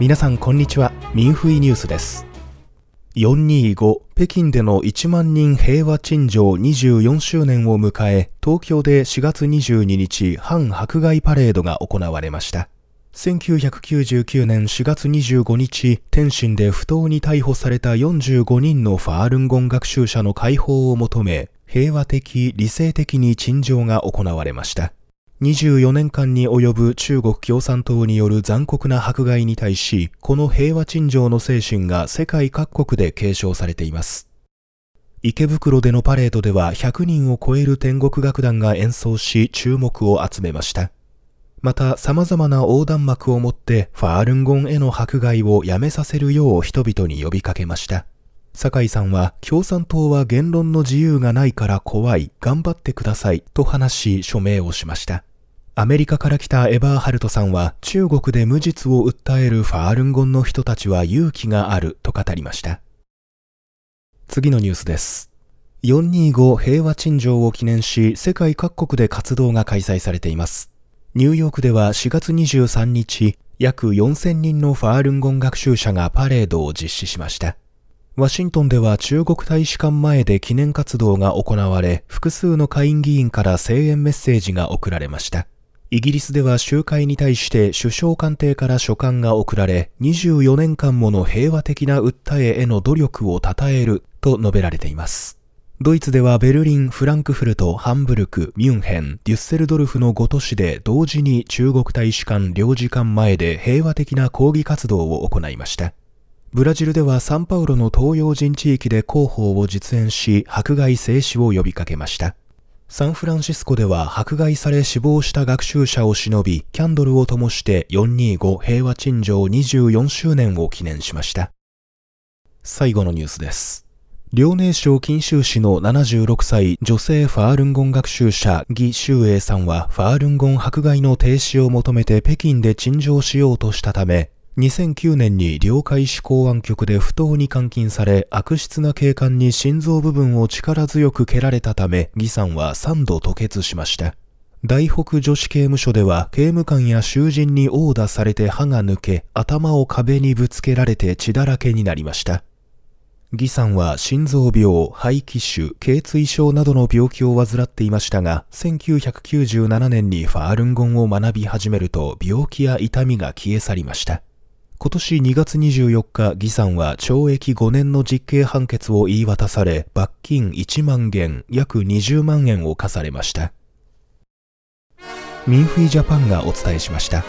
皆さんこんにちは。ミンフイニュースです。425北京での1万人平和陳情24周年を迎え東京で4月22日反迫害パレードが行われました。1999年4月25日、天津で不当に逮捕された45人のファールンゴン学習者の解放を求め、平和的、理性的に陳情が行われました。24年間に及ぶ中国共産党による残酷な迫害に対し、この平和陳情の精神が世界各国で継承されています。池袋でのパレードでは100人を超える天国楽団が演奏し注目を集めました。また様々な横断幕を持ってファールンゴンへの迫害をやめさせるよう人々に呼びかけました。酒井さんは共産党は言論の自由がないから怖い、頑張ってくださいと話し署名をしました。アメリカから来たエバーハルトさんは中国で無実を訴えるファールンゴンの人たちは勇気があると語りました。次のニュースです。425平和陳情を記念し世界各国で活動が開催されています。ニューヨークでは4月23日、約4000人のファールンゴン学習者がパレードを実施しました。ワシントンでは中国大使館前で記念活動が行われ、複数の下院議員から声援メッセージが送られました。イギリスでは集会に対して首相官邸から書簡が送られ、24年間もの平和的な訴えへの努力を称えると述べられています。ドイツではベルリン、フランクフルト、ハンブルク、ミュンヘン、デュッセルドルフの5都市で同時に中国大使館領事館前で平和的な抗議活動を行いました。ブラジルではサンパウロの東洋人地域で広報を実演し、迫害静止を呼びかけました。サンフランシスコでは迫害され死亡した学習者を忍び、キャンドルを灯して425平和陳情24周年を記念しました。最後のニュースです。遼寧省金州市の76歳女性ファールンゴン学習者義修英さんはファールンゴン迫害の停止を求めて北京で陳情しようとしたため、2009年に領海市公安局で不当に監禁され、悪質な警官に心臓部分を力強く蹴られたため、義さんは3度吐血しました。大北女子刑務所では刑務官や囚人に殴打されて歯が抜け、頭を壁にぶつけられて血だらけになりました。義さんは心臓病、肺気腫、頚椎症などの病気を患っていましたが、1997年にファールンゴンを学び始めると病気や痛みが消え去りました。今年2月24日、魏さんは懲役5年の実刑判決を言い渡され、罰金1万元、約20万円を課されました。ミンフィジャパンがお伝えしました。